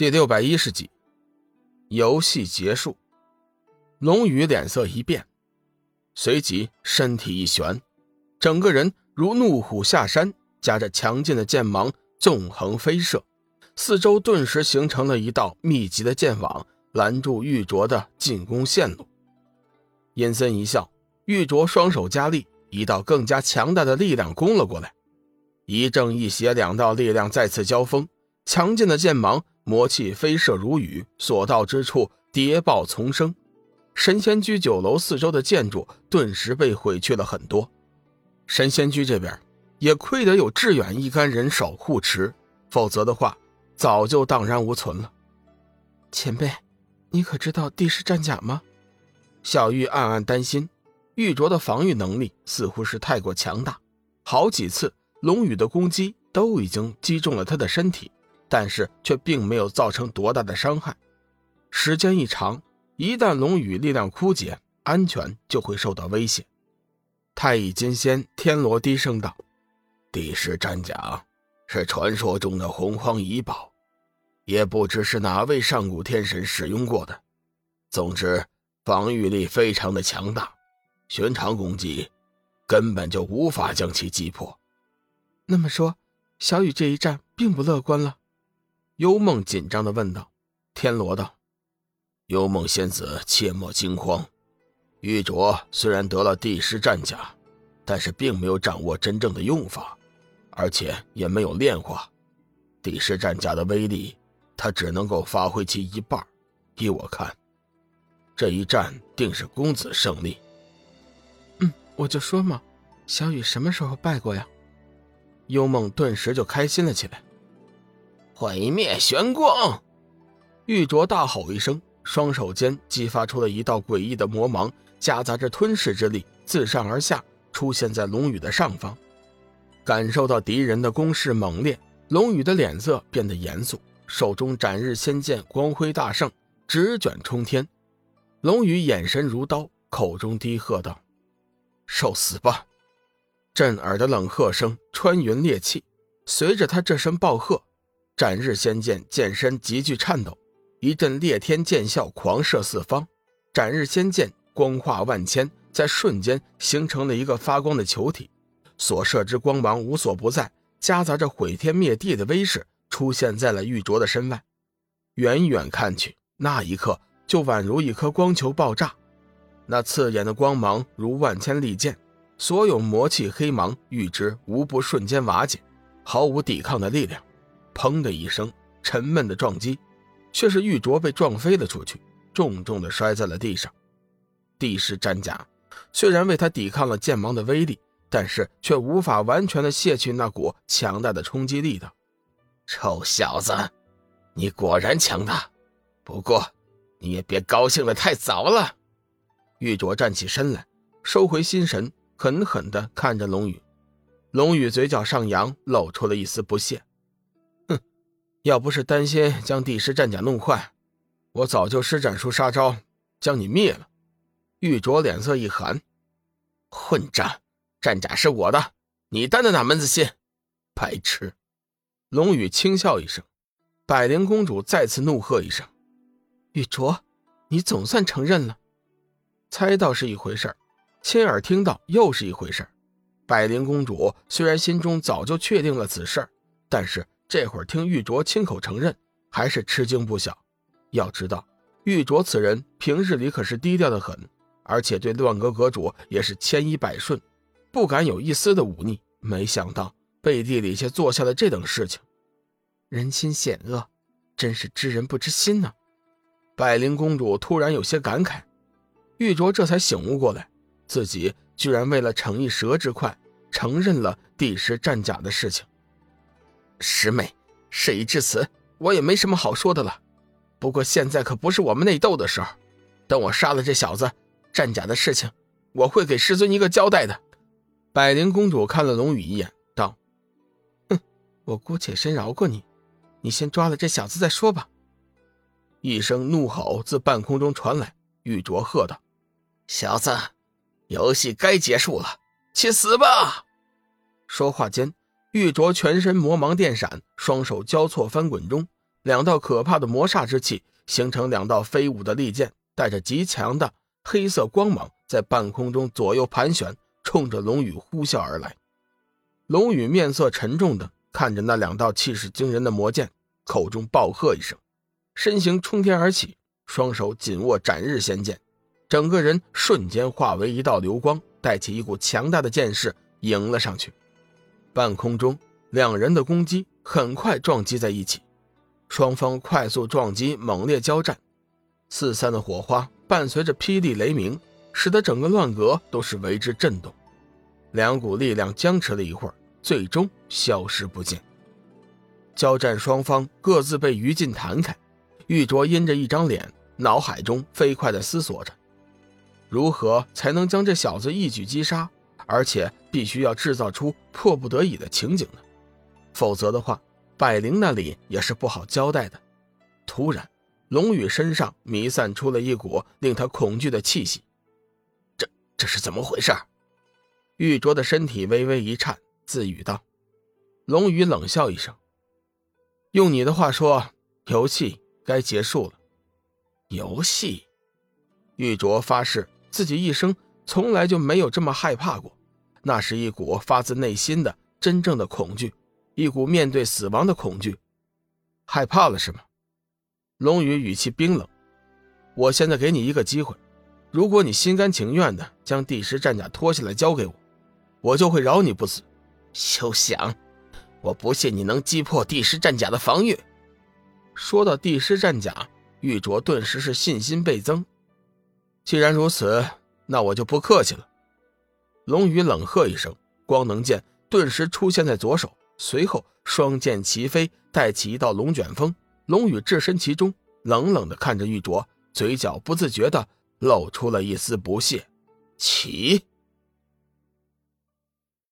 第六百一十集，游戏结束。龙宇脸色一变，随即身体一旋，整个人如怒虎下山，夹着强劲的剑芒纵横飞射，四周顿时形成了一道密集的剑网，拦住玉镯的进攻线路。阴森一笑，玉镯双手加力，一道更加强大的力量攻了过来。一正一邪两道力量再次交锋，强劲的剑芒。魔气飞射如雨，所到之处谍报丛生。神仙居酒楼四周的建筑顿时被毁去了很多。神仙居这边也亏得有志远一干人手护持，否则的话早就荡然无存了。前辈，你可知道帝释战甲吗？小玉暗暗担心，玉镯的防御能力似乎是太过强大，好几次龙宇的攻击都已经击中了他的身体。但是却并没有造成多大的伤害。时间一长，一旦龙羽力量枯竭，安全就会受到威胁。太乙金仙天罗低声道：“帝释战甲是传说中的洪荒遗宝，也不知是哪位上古天神使用过的。总之，防御力非常的强大，寻常攻击根本就无法将其击破。那么说，小雨这一战并不乐观了。”幽梦紧张的问道：“天罗道，幽梦仙子切莫惊慌。玉镯虽然得了帝师战甲，但是并没有掌握真正的用法，而且也没有炼化。帝师战甲的威力，他只能够发挥其一半。依我看，这一战定是公子胜利。”嗯，我就说嘛，小雨什么时候败过呀？幽梦顿时就开心了起来。毁灭玄光！玉镯大吼一声，双手间激发出了一道诡异的魔芒，夹杂着吞噬之力，自上而下出现在龙宇的上方。感受到敌人的攻势猛烈，龙宇的脸色变得严肃，手中斩日仙剑光辉大盛，直卷冲天。龙宇眼神如刀，口中低喝道：“受死吧！”震耳的冷喝声穿云裂气，随着他这声暴喝。斩日仙剑剑身急剧颤抖，一阵裂天剑啸狂射四方。斩日仙剑光化万千，在瞬间形成了一个发光的球体，所射之光芒无所不在，夹杂着毁天灭地的威势，出现在了玉镯的身外。远远看去，那一刻就宛如一颗光球爆炸，那刺眼的光芒如万千利剑，所有魔气黑芒与之无不瞬间瓦解，毫无抵抗的力量。砰的一声，沉闷的撞击，却是玉镯被撞飞了出去，重重的摔在了地上。地势战甲虽然为他抵抗了剑芒的威力，但是却无法完全的卸去那股强大的冲击力的。臭小子，你果然强大，不过你也别高兴的太早了。玉镯站起身来，收回心神，狠狠的看着龙宇。龙宇嘴角上扬，露出了一丝不屑。要不是担心将帝师战甲弄坏，我早就施展出杀招将你灭了。玉镯脸色一寒：“混账！战甲是我的，你担的哪门子心？白痴！”龙宇轻笑一声。百灵公主再次怒喝一声：“玉镯，你总算承认了。猜到是一回事亲耳听到又是一回事百灵公主虽然心中早就确定了此事但是。”这会儿听玉镯亲口承认，还是吃惊不小。要知道，玉镯此人平日里可是低调的很，而且对乱阁阁主也是千依百顺，不敢有一丝的忤逆。没想到背地里却做下了这等事情，人心险恶，真是知人不知心呐！百灵公主突然有些感慨，玉镯这才醒悟过来，自己居然为了逞一蛇之快，承认了帝师战甲的事情。师妹，事已至此，我也没什么好说的了。不过现在可不是我们内斗的时候。等我杀了这小子，战甲的事情，我会给师尊一个交代的。百灵公主看了龙宇一眼，道：“哼，我姑且先饶过你，你先抓了这小子再说吧。”一声怒吼自半空中传来，玉镯喝道：“小子，游戏该结束了，去死吧！”说话间。玉镯全身魔芒电闪，双手交错翻滚中，两道可怕的魔煞之气形成两道飞舞的利剑，带着极强的黑色光芒，在半空中左右盘旋，冲着龙宇呼啸而来。龙宇面色沉重的看着那两道气势惊人的魔剑，口中暴喝一声，身形冲天而起，双手紧握斩日仙剑，整个人瞬间化为一道流光，带起一股强大的剑势迎了上去。半空中，两人的攻击很快撞击在一起。双方快速撞击，猛烈交战，四散的火花伴随着霹雳雷鸣，使得整个乱阁都是为之震动。两股力量僵持了一会儿，最终消失不见。交战双方各自被于禁弹开，玉镯阴着一张脸，脑海中飞快地思索着：如何才能将这小子一举击杀，而且必须要制造出迫不得已的情景呢？否则的话。百灵那里也是不好交代的。突然，龙宇身上弥散出了一股令他恐惧的气息。这这是怎么回事？玉镯的身体微微一颤，自语道：“龙宇冷笑一声，用你的话说，游戏该结束了。”游戏？玉镯发誓自己一生从来就没有这么害怕过，那是一股发自内心的真正的恐惧。一股面对死亡的恐惧，害怕了是吗？龙宇语气冰冷。我现在给你一个机会，如果你心甘情愿的将第十战甲脱下来交给我，我就会饶你不死。休想！我不信你能击破第十战甲的防御。说到第十战甲，玉镯顿时是信心倍增。既然如此，那我就不客气了。龙宇冷喝一声，光能剑顿时出现在左手。随后，双剑齐飞，带起一道龙卷风。龙宇置身其中，冷冷地看着玉镯，嘴角不自觉地露出了一丝不屑。起！